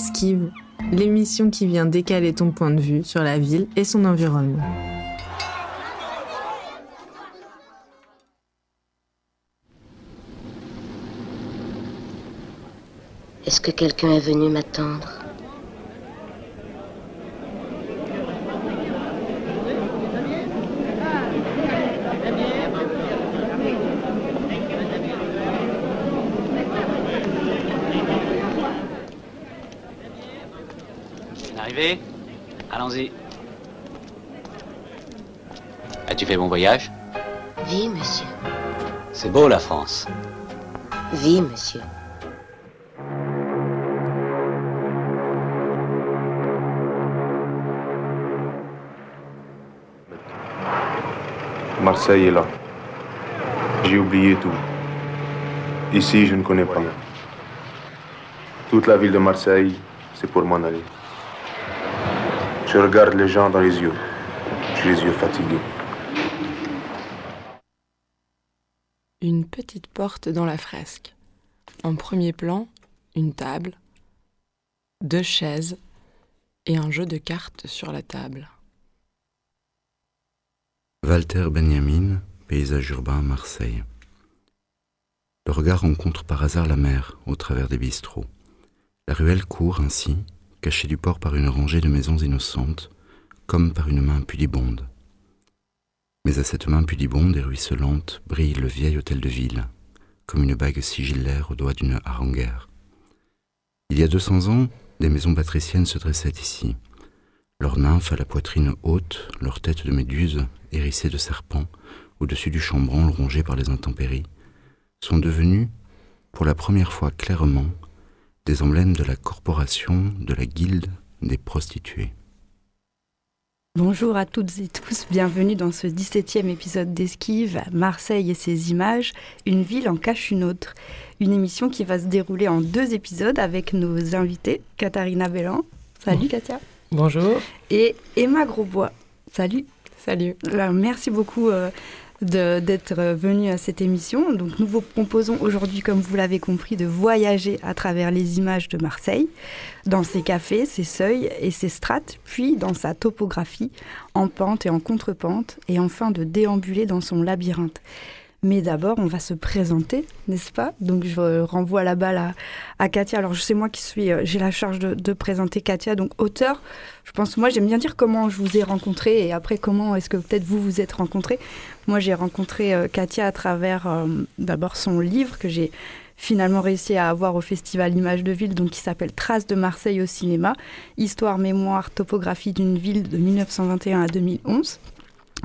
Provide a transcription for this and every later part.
Esquive, l'émission qui vient décaler ton point de vue sur la ville et son environnement. Est-ce que quelqu'un est venu m'attendre Arrivé Allons-y. As-tu fait bon voyage Oui, monsieur. C'est beau la France. Oui, monsieur. Marseille est là. J'ai oublié tout. Ici, je ne connais pas. Toute la ville de Marseille, c'est pour m'en aller. Je regarde les gens dans les yeux. J'ai les yeux fatigués. Une petite porte dans la fresque. En premier plan, une table, deux chaises et un jeu de cartes sur la table. Walter Benjamin, paysage urbain, Marseille. Le regard rencontre par hasard la mer au travers des bistrots. La ruelle court ainsi, cachée du port par une rangée de maisons innocentes, comme par une main pudibonde. Mais à cette main pudibonde et ruisselante brille le vieil hôtel de ville, comme une bague sigillaire au doigt d'une haranguère. Il y a deux cents ans, des maisons patriciennes se dressaient ici, leurs nymphes à la poitrine haute, leurs têtes de méduses hérissées de serpents, au-dessus du chambranle rongé par les intempéries, sont devenues, pour la première fois clairement, des emblèmes de la corporation, de la guilde des prostituées. Bonjour à toutes et tous, bienvenue dans ce 17e épisode d'Esquive, Marseille et ses images, une ville en cache une autre. Une émission qui va se dérouler en deux épisodes avec nos invités, Katharina Bellan. Salut Katia. Bonjour. Et Emma Grosbois. Salut. Salut. Alors, merci beaucoup euh, d'être venu à cette émission. Donc, nous vous proposons aujourd'hui, comme vous l'avez compris, de voyager à travers les images de Marseille, dans ses cafés, ses seuils et ses strates, puis dans sa topographie, en pente et en contre-pente, et enfin de déambuler dans son labyrinthe. Mais d'abord, on va se présenter, n'est-ce pas? Donc, je renvoie la balle à, à, Katia. Alors, sais moi qui suis, j'ai la charge de, de, présenter Katia, donc auteur. Je pense, moi, j'aime bien dire comment je vous ai rencontré et après comment est-ce que peut-être vous vous êtes rencontrés. Moi, j'ai rencontré euh, Katia à travers euh, d'abord son livre que j'ai finalement réussi à avoir au festival Images de Ville, donc qui s'appelle Traces de Marseille au cinéma, histoire, mémoire, topographie d'une ville de 1921 à 2011.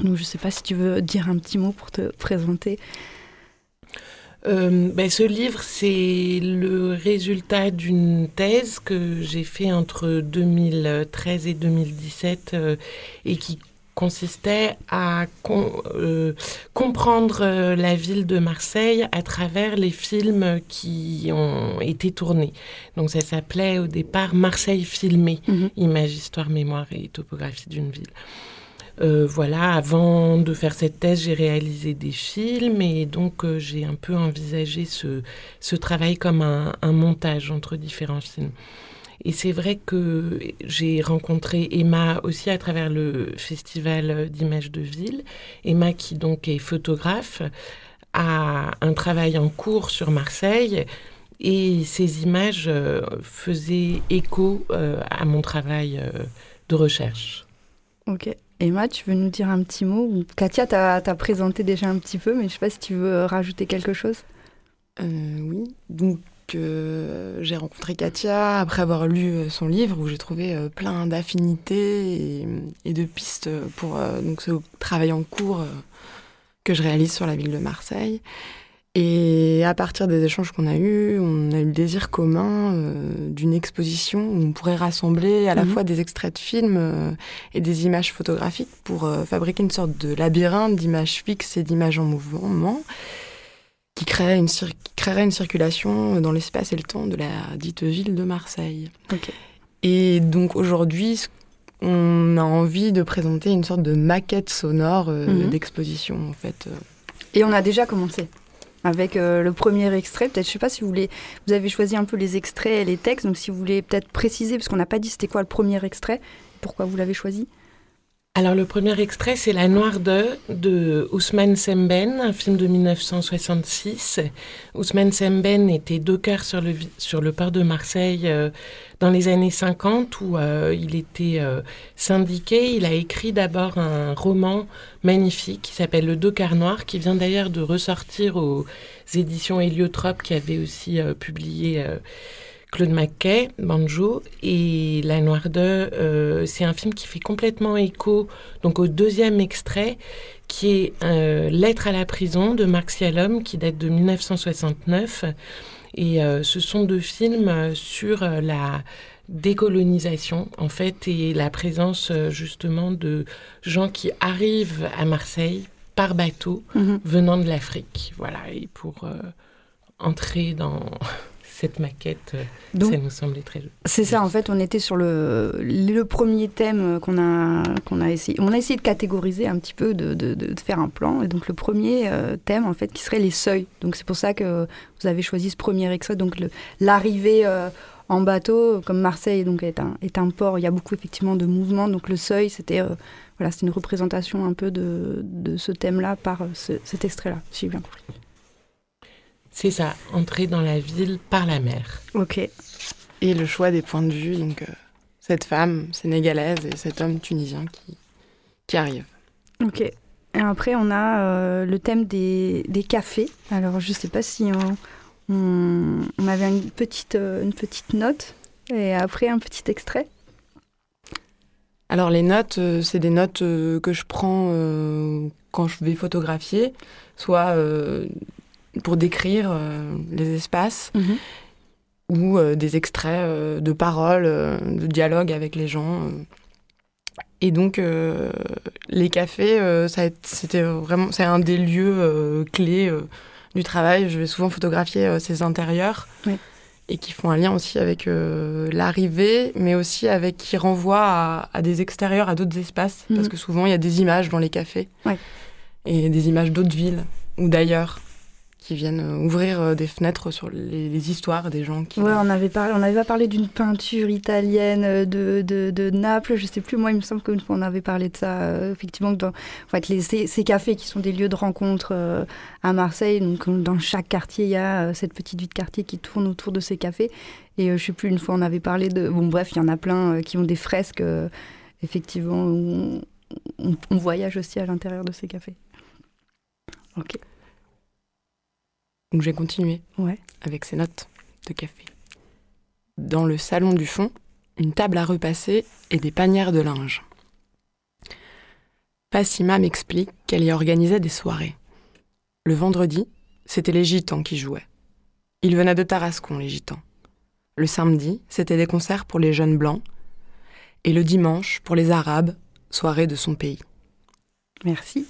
Donc je ne sais pas si tu veux dire un petit mot pour te présenter. Euh, ben, ce livre, c'est le résultat d'une thèse que j'ai fait entre 2013 et 2017 euh, et qui consistait à com euh, comprendre la ville de Marseille à travers les films qui ont été tournés. Donc ça s'appelait au départ Marseille filmé, mm -hmm. image, histoire, mémoire et topographie d'une ville. Euh, voilà, avant de faire cette thèse, j'ai réalisé des films et donc euh, j'ai un peu envisagé ce, travail comme un, montage entre différents films. Et c'est vrai que j'ai rencontré Emma aussi à travers le festival d'images de ville. Emma qui donc est photographe, a un travail en cours sur Marseille et ces images euh, faisaient écho à mon travail de recherche. Ok. Emma, tu veux nous dire un petit mot Katia t'a présenté déjà un petit peu, mais je ne sais pas si tu veux rajouter quelque chose. Euh, oui, donc euh, j'ai rencontré Katia après avoir lu son livre où j'ai trouvé euh, plein d'affinités et, et, de pistes pour euh, donc ce travail en cours que je réalise sur la ville de Marseille. Et à partir des échanges qu'on a eus, on a eu le désir commun euh, d'une exposition où on pourrait rassembler à la mmh. fois des extraits de films euh, et des images photographiques pour euh, fabriquer une sorte de labyrinthe d'images fixes et d'images en mouvement qui créerait une, qui créerait une circulation dans l'espace et le temps de la dite ville de Marseille. Okay. Et donc aujourd'hui, on a envie de présenter une sorte de maquette sonore mmh. d'exposition en fait. Et on a déjà commencé avec euh, le premier extrait. Peut-être, je sais pas si vous voulez, vous avez choisi un peu les extraits et les textes, donc si vous voulez peut-être préciser, parce qu'on n'a pas dit c'était quoi le premier extrait, pourquoi vous l'avez choisi? Alors le premier extrait, c'est La Noire de de Ousmane Semben, un film de 1966. Ousmane Semben était docker sur le, sur le port de Marseille euh, dans les années 50 où euh, il était euh, syndiqué. Il a écrit d'abord un roman magnifique qui s'appelle Le Docker Noir, qui vient d'ailleurs de ressortir aux éditions Héliotrope qui avait aussi publié Claude McKay, Banjo, et La Noire euh, c'est un film qui fait complètement écho donc au deuxième extrait, qui est euh, Lettre à la prison de Marc Sialom, qui date de 1969. Et euh, ce sont deux films sur la décolonisation, en fait, et la présence justement de gens qui arrivent à Marseille par bateau mhm. venant de l'Afrique. Voilà, et pour entrer dans cette maquette, euh, ça nous semblait très joli. C'est ça, en fait, on était sur le, le premier thème qu'on a, qu'on a essayé. On a essayé de catégoriser un petit peu, de, de, de faire un plan. Et donc, le premier euh, thème, en fait, qui serait les seuils. Donc, c'est pour ça que vous avez choisi ce premier extrait. Donc, l'arrivée euh, en bateau, comme Marseille donc, est, un, est un port, il y a beaucoup, effectivement, de mouvements. Donc, le seuil, c'était. voilà, c'est une représentation un peu de, de ce thème-là par cet extrait-là, si j'ai bien compris. C'est ça, entrer dans la ville par la mer. Ok. Et le choix des points de vue, donc euh, cette femme sénégalaise et cet homme tunisien qui, qui arrive. Ok. Et après, on a euh, le thème des, des, cafés. Alors, je ne sais pas si on, on, avait une petite, euh, une petite note et après un petit extrait. Alors, les notes, c'est des notes que je prends quand je vais photographier, soit pour décrire euh, les espaces mhm. ou euh, des extraits euh, de paroles, de dialogue avec les gens. Et donc, les cafés, c'était vraiment, c'est un des lieux clés du travail. Je vais souvent photographier ces intérieurs et qui font un lien aussi avec l'arrivée, mais aussi avec qui renvoient à, des extérieurs, à d'autres espaces, parce mhm. que souvent il y a des images dans les cafés et des images d'autres villes ou d'ailleurs qui viennent euh, ouvrir euh, des fenêtres sur les, histoires des gens qui... Ouais, on avait parlé, on avait parlé d'une peinture italienne euh, de, de, Naples, je sais plus, moi il me semble fois on avait parlé de ça, effectivement, dans, en fait, les, ces, cafés qui sont des lieux de rencontre à Marseille, donc dans chaque quartier il y a cette petite vie de quartier qui tourne autour de ces cafés, et je sais plus, une fois on avait parlé de... Bon bref, il y en a plein qui ont des fresques, effectivement, on voyage aussi à l'intérieur de ces cafés. Ok. Donc je vais continuer ouais. avec ces notes de café. Dans le salon du fond, une table à repasser et des panières de linge. Fassima m'explique qu'elle y organisait des soirées. Le vendredi, c'était les gitans qui jouaient. Ils venaient de Tarascon, les gitans. Le samedi, c'était des concerts pour les jeunes blancs. Et le dimanche, pour les arabes, soirée de son pays. Merci.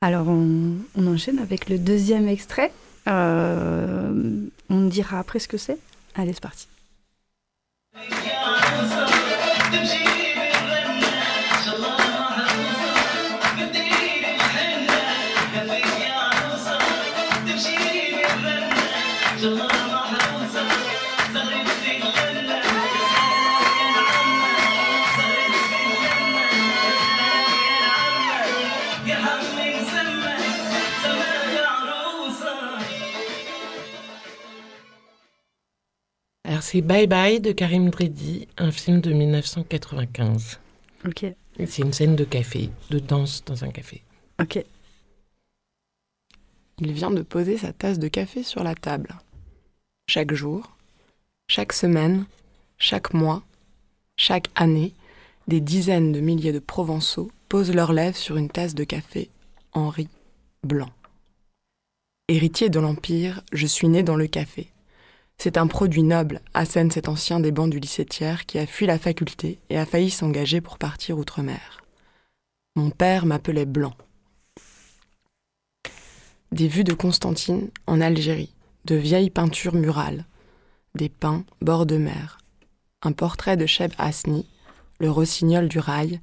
Alors, on, on enchaîne avec le deuxième extrait euh, on dira après ce que c'est. Allez, c'est parti. C'est Bye Bye de Karim Dredi, un film de 1995. Ok. C'est une scène de café, de danse dans un café. Ok. Il vient de poser sa tasse de café sur la table. Chaque jour, chaque semaine, chaque mois, chaque année, des dizaines de milliers de Provençaux posent leurs lèvres sur une tasse de café Henri Blanc. Héritier de l'Empire, je suis né dans le café. C'est un produit noble, assène cet ancien des bancs du lycée Thiers qui a fui la faculté et a failli s'engager pour partir outre-mer. Mon père m'appelait Blanc. Des vues de Constantine en Algérie, de vieilles peintures murales, des pins bord de mer, un portrait de Cheb Asni, le rossignol du rail,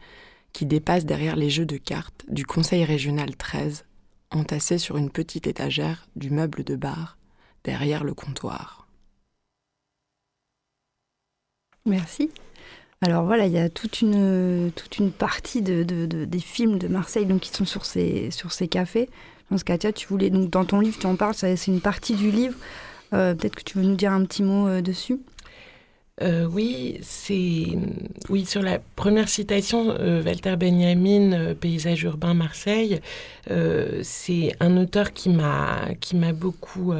qui dépasse derrière les jeux de cartes du Conseil régional 13, entassés sur une petite étagère du meuble de bar, derrière le comptoir. Merci. Alors voilà, il y a toute une, toute une partie de, des films de Marseille donc, qui sont sur ces, sur ces cafés. Je pense Katia, tu voulais, donc dans ton livre, tu en parles, c'est une partie du livre. Euh, peut-être que tu veux nous dire un petit mot euh, dessus euh, oui, c'est oui sur la première citation, Walter Benjamin, paysage urbain Marseille. c'est un auteur qui m'a qui m'a beaucoup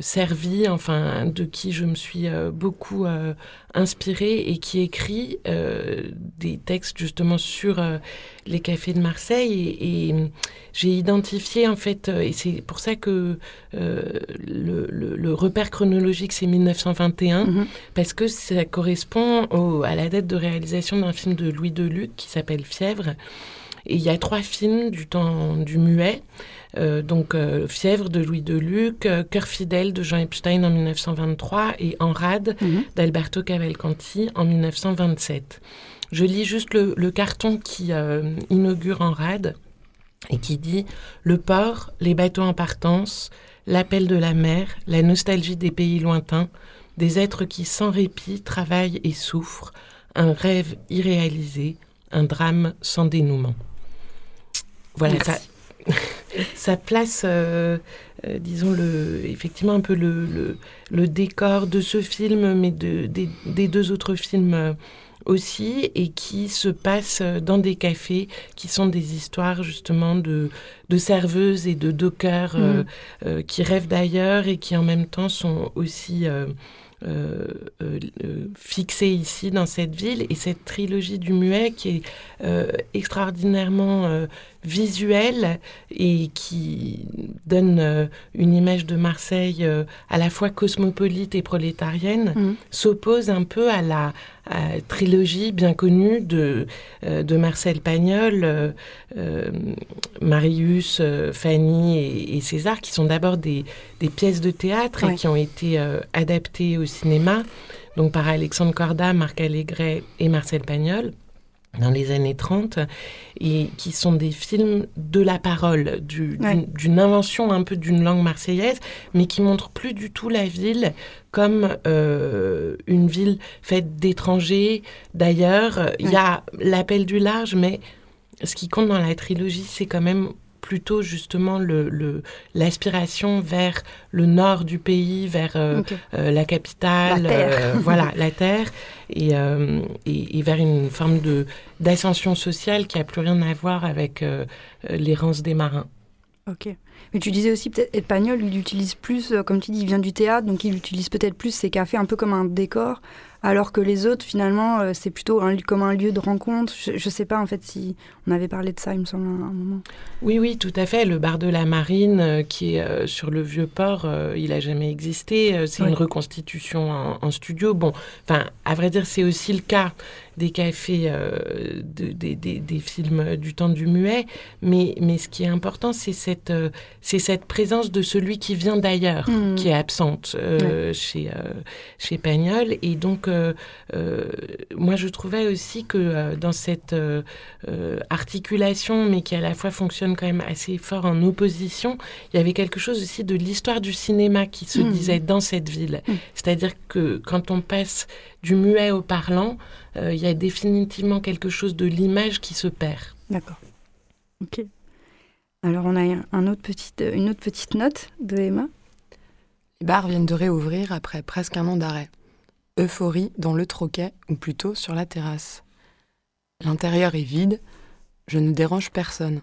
servi, enfin de qui je me suis euh, beaucoup euh, inspirée et qui écrit des textes justement sur les cafés de Marseille et, j'ai identifié en fait et c'est pour ça que le, repère chronologique c'est 1921 mhm. parce que ça correspond à la date de réalisation d'un film de Louis Deluc qui s'appelle Fièvre et il y a trois films du temps du muet. Euh, donc euh, Fièvre de Louis Deluc, euh, Cœur fidèle de Jean Epstein en 1923 et En rade mhm. d'Alberto Cavalcanti en 1927. Je lis juste le, le carton qui inaugure En rade et qui dit Le port, les bateaux en partance, l'appel de la mer, la nostalgie des pays lointains, des êtres qui sans répit travaillent et souffrent, un rêve irréalisé, un drame sans dénouement. Voilà, ça, ça place, euh, euh, disons, le, effectivement un peu le, le, décor de ce film, mais de, des, deux autres films euh, aussi, et qui se passe dans des cafés qui sont des histoires justement de, de serveuses et de dockers mmh. qui rêvent d'ailleurs et qui en même temps sont aussi fixé ici dans cette ville et cette trilogie du muet qui est extraordinairement visuelle et qui donne une image de Marseille à la fois cosmopolite et prolétarienne mmh. s'oppose un peu à la trilogie bien connue de, de Marcel Pagnol, Marius, Fanny et, César, qui sont d'abord des, des, pièces de théâtre et qui ont été adaptées aussi cinéma, donc par Alexandre Corda, Marc Allégret et Marcel Pagnol dans les années 30, et qui sont des films de la parole, d'une invention un peu d'une langue marseillaise, mais qui montrent plus du tout la ville comme euh, une ville faite d'étrangers. D'ailleurs, il y a l'appel du large, mais ce qui compte dans la trilogie, c'est quand même plutôt justement l'aspiration le, vers le nord du pays, vers euh, euh, la capitale, la euh, voilà, la terre, et, et, vers une forme d'ascension sociale qui a plus rien à voir avec l'errance des marins. Ok. Mais tu disais aussi peut-être Espagnol, il utilise plus, comme tu dis, il vient du théâtre, donc il utilise peut-être plus ses cafés un peu comme un décor alors que les autres, finalement, euh, c'est plutôt un, comme un lieu de rencontre. Je ne sais pas, en fait, si on avait parlé de ça, il me semble, à un moment. Oui, oui, tout à fait. Le bar de la Marine, euh, qui est euh, sur le vieux port, il n'a jamais existé. c'est une reconstitution en, en, studio. Bon, enfin, à vrai dire, c'est aussi le cas des cafés, euh, des, films du temps du muet. Mais, mais ce qui est important, c'est cette, euh, c'est cette présence de celui qui vient d'ailleurs, mmh. qui est absente euh, chez, chez Pagnol. Et donc, moi, je trouvais aussi que dans cette articulation, mais qui à la fois fonctionne quand même assez fort en opposition, il y avait quelque chose aussi de l'histoire du cinéma qui se mmh. disait dans cette ville. Mmh. C'est-à-dire que quand on passe du muet au parlant, il y a définitivement quelque chose de l'image qui se perd. D'accord. Ok. Alors on a un autre petite, une autre petite note de Emma? Les bars viennent de réouvrir après presque un an d'arrêt. Euphorie dans le troquet, ou plutôt sur la terrasse. L'intérieur est vide, je ne dérange personne.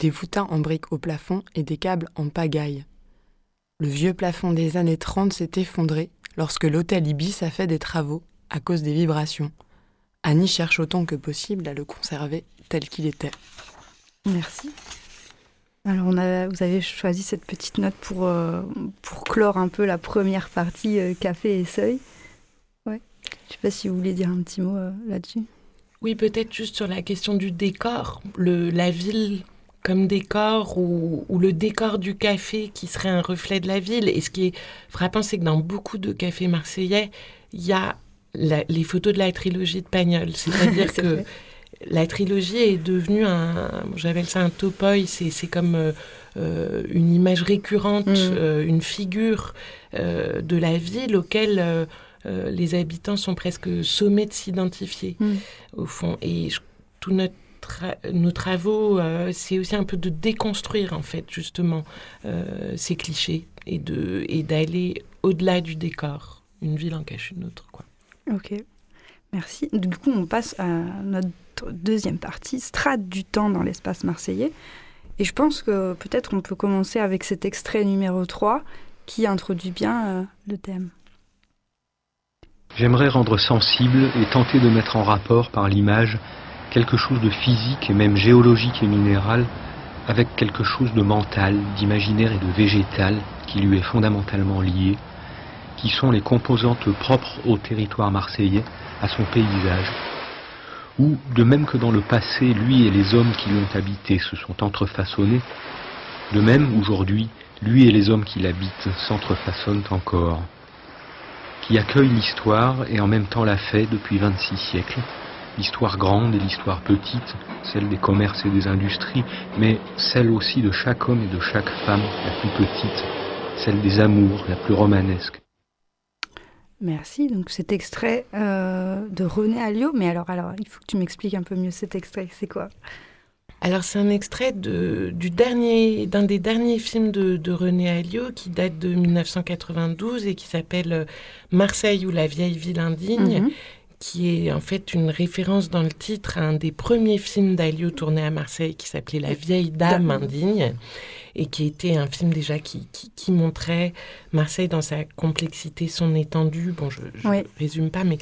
Des voûtins en briques au plafond et des câbles en pagaille. Le vieux plafond des années 30 s'est effondré lorsque l'hôtel Ibis a fait des travaux à cause des vibrations. Annie cherche autant que possible à le conserver tel qu'il était. Merci. Alors, on a, vous avez choisi cette petite note pour, euh, pour clore un peu la première partie euh, café et seuil. Ouais. Je ne sais pas si vous voulez dire un petit mot euh, là-dessus. Oui, peut-être juste sur la question du décor. Le, la ville comme décor ou, ou, le décor du café qui serait un reflet de la ville. Et ce qui est frappant, c'est que dans beaucoup de cafés marseillais, il y a les photos de la trilogie de Pagnol. C'est-à-dire que la trilogie est devenue un, j'appelle ça un topoi, c'est comme euh, euh, une image récurrente, mm. une figure de la ville auquel les habitants sont presque sommés de s'identifier, mm. au fond. Et tout notre nos travaux, c'est aussi un peu de déconstruire en fait justement ces clichés et de et d'aller au-delà du décor. Une ville en cache une autre, quoi. Ok, merci. Du coup, on passe à notre deuxième partie, strate du temps dans l'espace marseillais. Et je pense que peut-être on peut commencer avec cet extrait numéro 3 qui introduit bien euh, le thème. J'aimerais rendre sensible et tenter de mettre en rapport par l'image quelque chose de physique et même géologique et minéral avec quelque chose de mental, d'imaginaire et de végétal qui lui est fondamentalement lié, qui sont les composantes propres au territoire marseillais, à son paysage, où, de même que dans le passé, lui et les hommes qui l'ont habité se sont entrefaçonnés, de même, aujourd'hui, lui et les hommes qui l'habitent s'entrefaçonnent encore, qui accueille l'histoire et en même temps la fait depuis 26 siècles, l'histoire grande et l'histoire petite, celle des commerces et des industries, mais celle aussi de chaque homme et de chaque femme, la plus petite, celle des amours, la plus romanesque. Merci. Donc cet extrait euh, de René Alliot, mais alors, alors, il faut que tu m'expliques un peu mieux cet extrait. C'est quoi? Alors c'est un extrait de, du dernier, d'un des derniers films de, de, René Alliot qui date de 1992 et qui s'appelle euh, Marseille ou la vieille ville indigne, mhm. qui est en fait une référence dans le titre à un des premiers films d'Alliot tourné à Marseille qui s'appelait La vieille dame indigne et qui était un film déjà qui, qui, montrait Marseille dans sa complexité, son étendue. Bon, je ne résume pas, mais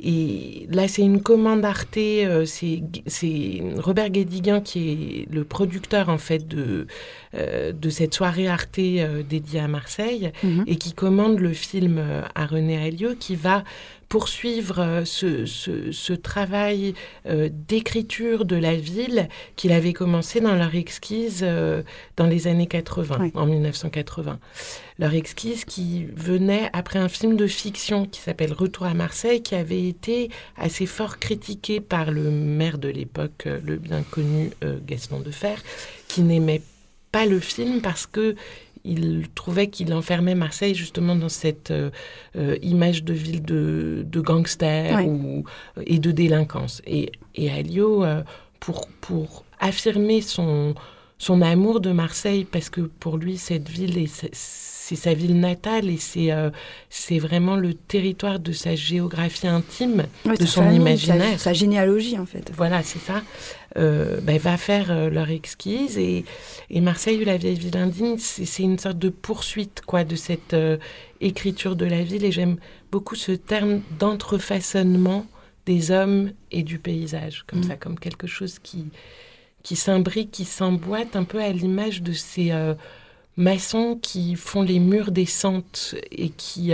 et là, c'est une commande Arte. Euh, c'est Robert Guédiguin qui est le producteur en fait de euh, de cette soirée Arte euh, dédiée à Marseille mhm. et qui commande le film à René Alliot qui va poursuivre euh, ce, ce, travail euh, d'écriture de la ville qu'il avait commencé dans leur exquise euh, dans les années 80, en 1980. Leur exquise qui venait après un film de fiction qui s'appelle Retour à Marseille, qui avait été assez fort critiqué par le maire de l'époque, le bien connu Gaston Defer, qui n'aimait pas le film parce que il trouvait qu'il enfermait Marseille justement dans cette euh, euh, image de ville de, de gangsters et de délinquance. Et, et Alio, euh, pour, pour affirmer son, son amour de Marseille, parce que pour lui, cette ville, c'est sa ville natale et c'est c'est vraiment le territoire de sa géographie intime, de son imaginaire. Sa, généalogie, en fait. Voilà, c'est ça. Euh, ben, va faire euh, leur exquise. Et, et, Marseille ou la vieille ville indigne, c'est une sorte de poursuite quoi, de cette euh, écriture de la ville. Et j'aime beaucoup ce terme d'entrefaçonnement des hommes et du paysage, comme mm. ça, comme quelque chose qui, qui s'imbrique, qui s'emboîte un peu à l'image de ces maçons qui font les murs des centres et qui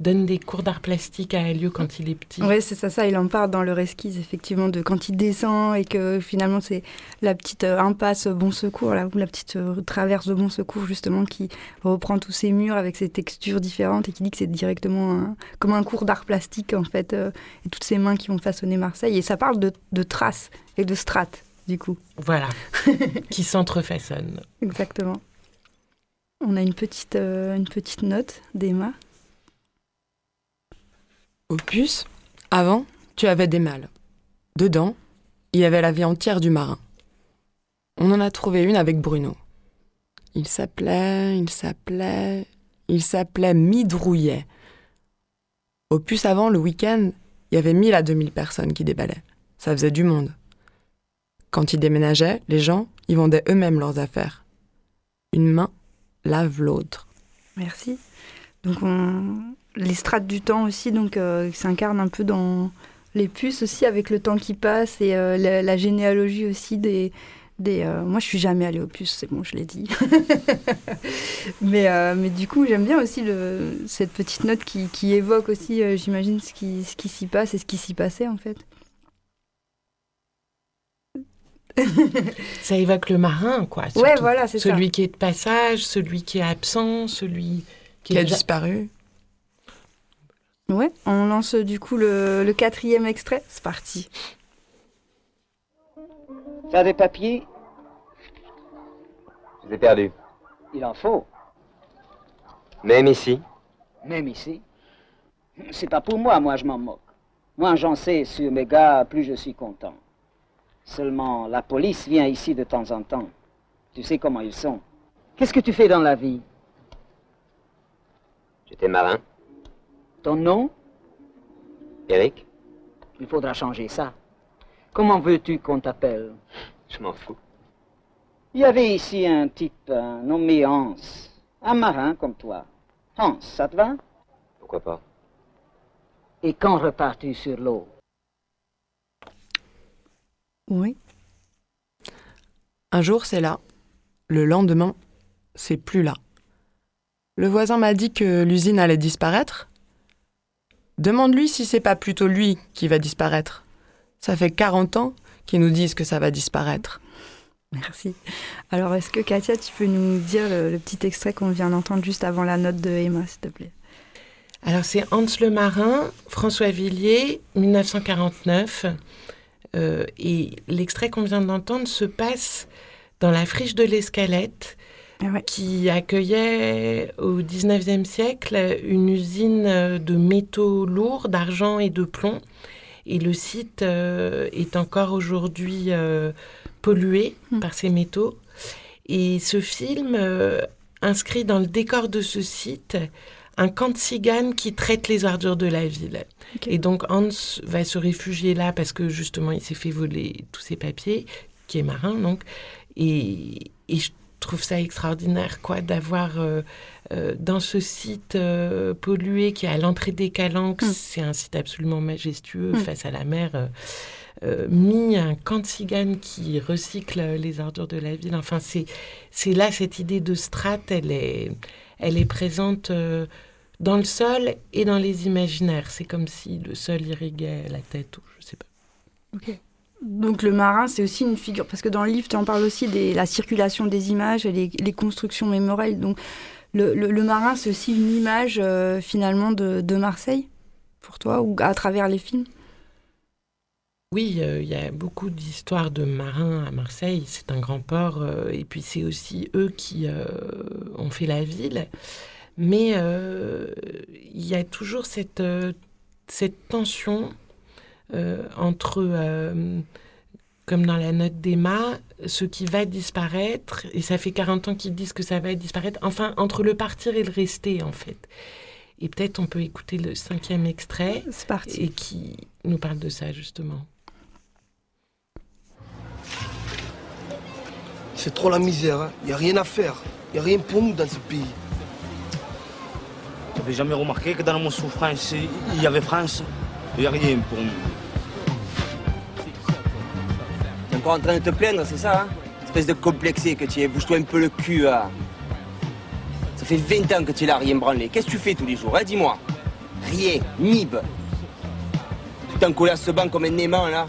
donne des cours d'art plastique à Elio quand il est petit. Oui, c'est ça, ça, il en parle dans leur esquisse, effectivement, de quand il descend et que finalement c'est la petite euh, impasse Bon Secours, la petite euh, traverse de Bon Secours, justement, qui reprend tous ces murs avec ses textures différentes et qui dit que c'est directement comme un cours d'art plastique, en fait, euh, et toutes ces mains qui vont façonner Marseille. Et ça parle de, de traces et de strates, du coup. Voilà, qui s'entrefaçonnent. Exactement. On a une petite, une petite note d'Emma. Opus, avant, tu avais des mâles. Dedans, il y avait la vie entière du marin. On en a trouvé une avec Bruno. Il s'appelait, il s'appelait, il s'appelait Midrouillet. Opus avant, le week-end, il y avait 1000 à 2000 personnes qui déballaient. Ça faisait du monde. Quand ils déménageaient, les gens, ils vendaient eux-mêmes leurs affaires. Une main lave l'autre. Merci. Donc on, les strates du temps aussi, donc euh, s'incarnent un peu dans les puces aussi avec le temps qui passe et euh, la, généalogie aussi des. des euh, moi, je suis jamais allée aux puces, c'est bon, je l'ai dit. mais, mais du coup, j'aime bien aussi le, cette petite note qui, qui évoque aussi, j'imagine, ce qui, ce qui s'y passe et ce qui s'y passait en fait. ça évoque le marin, quoi. Ouais, voilà, c'est ça. Celui qui est de passage, celui qui est absent, celui qui, a disparu. Ouais, on lance du coup le, quatrième extrait. C'est parti. T'as des papiers Je les ai perdus. Il en faut. Même ici Même ici. C'est pas pour moi, moi je m'en moque. Moins j'en sais sur mes gars, plus je suis content. Seulement, la police vient ici de temps en temps. Tu sais comment ils sont. Qu'est-ce que tu fais dans la vie? J'étais marin. Ton nom? Eric Il faudra changer ça. Comment veux-tu qu'on t'appelle? Je m'en fous. Il y avait ici un type un nommé Hans. Un marin comme toi. Hans, ça te va? Pourquoi pas? Et quand repars-tu sur l'eau? Oui. Un jour, c'est là. Le lendemain, c'est plus là. Le voisin m'a dit que l'usine allait disparaître. Demande-lui si c'est pas plutôt lui qui va disparaître. Ça fait 40 ans qu'ils nous disent que ça va disparaître. Merci. Alors, est-ce que Katia, tu peux nous dire le, le petit extrait qu'on vient d'entendre juste avant la note de Emma, s'il te plaît? Alors, c'est Hans le Marin, François Villiers, 1949. Euh, et l'extrait qu'on vient d'entendre se passe dans la friche de l'Escalette, qui accueillait au 19e siècle une usine de métaux lourds, d'argent et de plomb. Et le site euh, est encore aujourd'hui euh, pollué par ces métaux. Et ce film euh, inscrit dans le décor de ce site un camp de ciganes qui traite les ordures de la ville. Et donc Hans va se réfugier là parce que justement il s'est fait voler tous ses papiers, qui est marin donc. Et, et je trouve ça extraordinaire quoi d'avoir euh, euh, dans ce site euh, pollué qui est à l'entrée des Calanques, c'est un site absolument majestueux Mm. face à la mer. euh, mis un camp de qui recycle les ordures de la ville. Enfin, c'est c'est là cette idée de strate, elle est, elle est présente euh, dans le sol et dans les imaginaires. C'est comme si le sol irriguait la tête ou je sais pas. Ok. Donc le marin, c'est aussi une figure, parce que dans le livre, tu en parles aussi de la circulation des images et les, constructions mémorielles. Donc le, marin, c'est aussi une image euh, finalement de Marseille, pour toi, ou à travers les films? Oui, euh, il y a beaucoup d'histoires de marins à Marseille. C'est un grand port. euh, et puis c'est aussi eux qui euh, ont fait la ville. Mais il y a toujours cette, cette tension entre, comme dans la note d'Emma, ce qui va disparaître, et ça fait 40 ans qu'ils disent que ça va disparaître, enfin, entre le partir et le rester, en fait. Et peut-être on peut écouter le cinquième extrait, et qui nous parle de ça, justement. C'est trop la misère, il n'y a rien à faire. Il n'y a rien pour nous dans ce pays. T'avais jamais remarqué que dans mon souffrance, il y avait France Il n'y a rien pour nous. T'es encore en train de te plaindre, c'est ça hein? Espèce de complexé que tu es, bouge-toi un peu le cul. hein. Ça fait 20 ans que tu l'as rien branlé. Qu'est-ce que tu fais tous les jours, hein? Dis-moi. Rien, nib. Tout en collé à ce banc comme un aimant, là.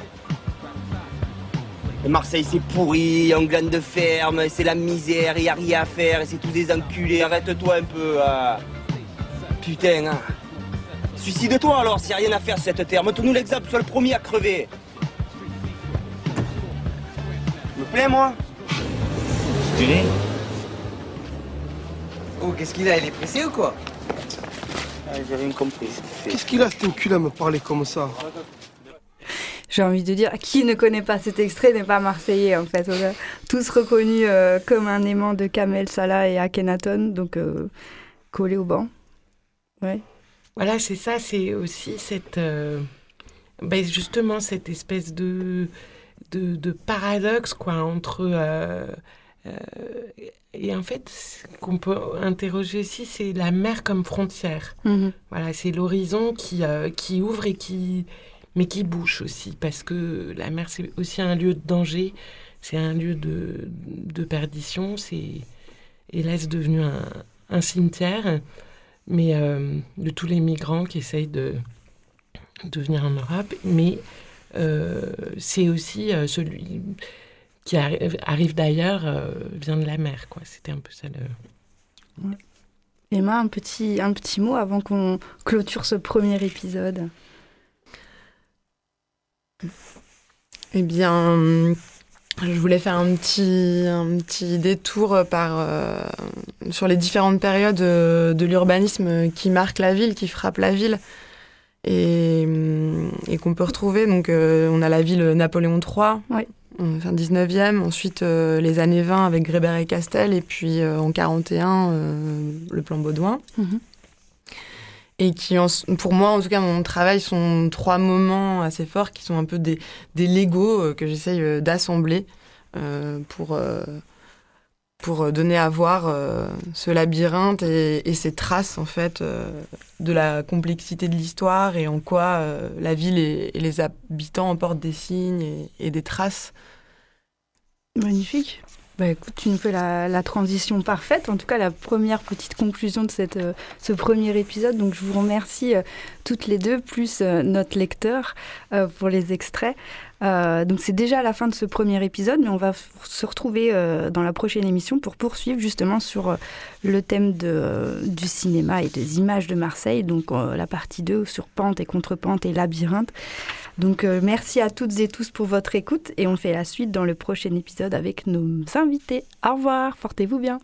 Et Marseille, c'est pourri, en glande de ferme, c'est la misère, il n'y a rien à faire, et c'est tous des enculés. Arrête-toi un peu. hein. Putain, hein. Suicide-toi alors, s'il n'y a rien à faire sur cette terre. Montre-nous l'exemple, sois le premier à crever. Me plaît, moi Tu dis? Oh, qu'est-ce qu'il a Il est pressé ou quoi? Ah, J'ai rien compris. Qu'est-ce qu'il a, cet enculé, à me parler comme ça? J'ai envie de dire, qui ne connaît pas cet extrait n'est pas marseillais en fait. On a tous reconnus euh, comme un aimant de Kamel Salah et Akhenaton, donc euh, collé au banc. Ouais. Voilà, c'est ça, c'est aussi cette. euh, ben, justement, cette espèce de, de, de paradoxe, quoi, entre. euh, et en fait, ce qu'on peut interroger aussi, c'est la mer comme frontière. Mhm. Voilà, c'est l'horizon qui, euh, qui ouvre et qui. Mais qui bouche aussi, parce que la mer, c'est aussi un lieu de danger, c'est un lieu de, de perdition, c'est hélas devenu un, un cimetière, mais euh, de tous les migrants qui essayent de, venir en Europe, mais euh, c'est aussi euh, celui qui arri- arrive d'ailleurs, vient de la mer, quoi. C'était un peu ça. Emma, un petit, un petit mot avant qu'on clôture ce premier épisode? Eh bien, je voulais faire un petit, un petit détour par, euh, sur les différentes périodes euh, de l'urbanisme qui marquent la ville, qui frappent la ville et, et qu'on peut retrouver. Donc, euh, on a la ville Napoléon III, Oui. euh, fin 19e, ensuite euh, les années 20 avec Grébert et Castel, et puis euh, en 41, euh, le plan Baudouin. Mhm. Et qui, pour moi, en tout cas, mon travail sont trois moments assez forts qui sont un peu des, des Legos euh, que j'essaye euh, d'assembler euh, pour, pour donner à voir ce labyrinthe et, et ces traces, en fait, de la complexité de l'histoire et en quoi la ville et, et les habitants emportent des signes et, et des traces. Magnifique. Bah écoute, tu nous fais la, transition parfaite, en tout cas la première petite conclusion de cette, euh, ce premier épisode. Donc je vous remercie euh, toutes les deux, plus euh, notre lecteur, pour les extraits. Donc c'est déjà la fin de ce premier épisode, mais on va se retrouver dans la prochaine émission pour poursuivre justement sur le thème de, du cinéma et des images de Marseille, donc la partie 2 sur pente et contre-pente et labyrinthe. Donc euh, merci à toutes et tous pour votre écoute et on fait la suite dans le prochain épisode avec nos invités. Au revoir, portez-vous bien.